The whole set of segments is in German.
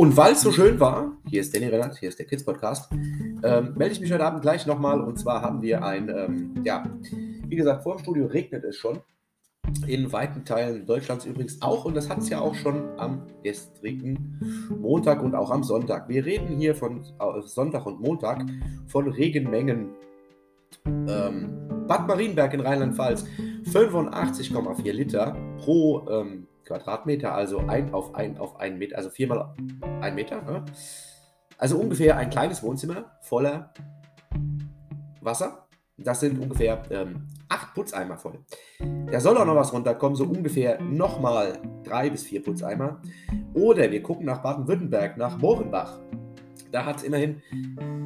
Und weil es so schön war, hier ist Danny Rennert, hier ist der Kids Podcast, ähm, melde ich mich heute Abend gleich nochmal. Und zwar haben wir ein, ähm, ja, wie gesagt, vor dem Studio regnet es schon. In weiten Teilen Deutschlands übrigens auch. Und das hat es ja auch schon am gestrigen Montag und auch am Sonntag. Wir reden hier von äh, Sonntag und Montag von Regenmengen. Ähm, Bad Marienberg in Rheinland-Pfalz 85,4 Liter pro ähm, Quadratmeter, also ein auf ein auf ein Meter, also viermal ein Meter. Ne? Also ungefähr ein kleines Wohnzimmer voller Wasser. Das sind ungefähr ähm, acht Putzeimer voll. Da soll auch noch was runterkommen, so ungefähr nochmal drei bis vier Putzeimer. Oder wir gucken nach Baden-Württemberg, nach Mohrenbach. Da hat es immerhin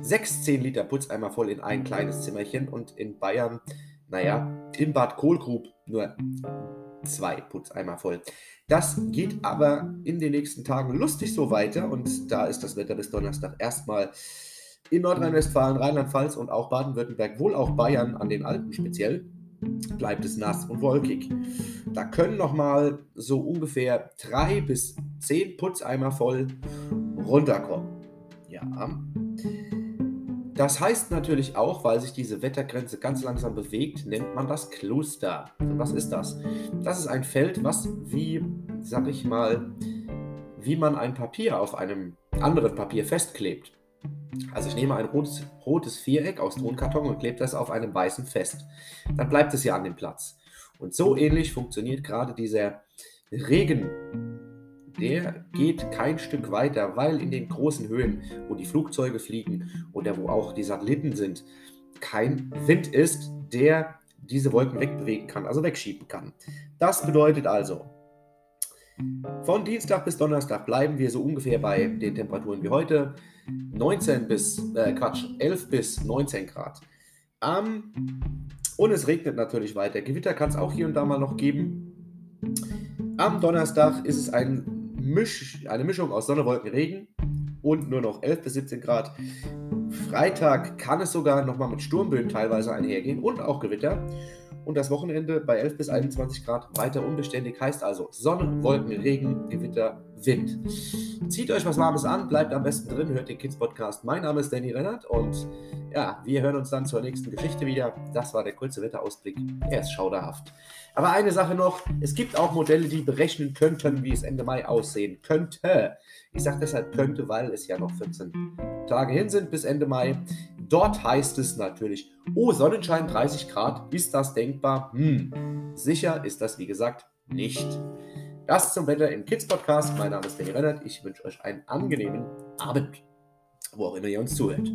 16 Liter Putzeimer voll in ein kleines Zimmerchen und in Bayern, naja, im Bad Kohlgrub nur zwei Putzeimer voll. Das geht aber in den nächsten Tagen lustig so weiter und da ist das Wetter bis Donnerstag erstmal in Nordrhein-Westfalen, Rheinland-Pfalz und auch Baden-Württemberg, wohl auch Bayern an den Alpen speziell, bleibt es nass und wolkig. Da können nochmal so ungefähr drei bis zehn Putzeimer voll runterkommen. Ja. Das heißt natürlich auch, weil sich diese Wettergrenze ganz langsam bewegt, nennt man das Cluster. Und was ist das? Das ist ein Feld, was wie, sag ich mal, wie man ein Papier auf einem anderen Papier festklebt. Also ich nehme ein rotes, rotes Viereck aus Tonkarton und klebe das auf einem weißen fest. Dann bleibt es ja an dem Platz. Und so ähnlich funktioniert gerade dieser Regen der geht kein Stück weiter, weil in den großen Höhen, wo die Flugzeuge fliegen oder wo auch die Satelliten sind, kein Wind ist, der diese Wolken wegbewegen kann, also wegschieben kann. Das bedeutet also, von Dienstag bis Donnerstag bleiben wir so ungefähr bei den Temperaturen wie heute. 19 bis, äh, Quatsch, 11 bis 19 Grad. Ähm, und es regnet natürlich weiter. Gewitter kann es auch hier und da mal noch geben. Am Donnerstag ist es ein Misch, eine Mischung aus Sonne, Wolken, Regen und nur noch 11 bis 17 Grad. Freitag kann es sogar nochmal mit Sturmböen teilweise einhergehen und auch Gewitter. Und das Wochenende bei 11 bis 21 Grad weiter unbeständig heißt also Sonne, Wolken, Regen, Gewitter, Wind. Zieht euch was Warmes an, bleibt am besten drin, hört den Kids Podcast. Mein Name ist Danny Rennert und ja, wir hören uns dann zur nächsten Geschichte wieder. Das war der kurze Wetterausblick. Er ist schauderhaft. Aber eine Sache noch: Es gibt auch Modelle, die berechnen könnten, wie es Ende Mai aussehen könnte. Ich sage deshalb könnte, weil es ja noch 14 Tage hin sind bis Ende Mai. Dort heißt es natürlich, oh, Sonnenschein 30 Grad, ist das denkbar? Hm, sicher ist das, wie gesagt, nicht. Das zum Wetter im Kids Podcast. Mein Name ist Danny Rennert. Ich wünsche euch einen angenehmen Abend, wo auch immer ihr uns zuhört.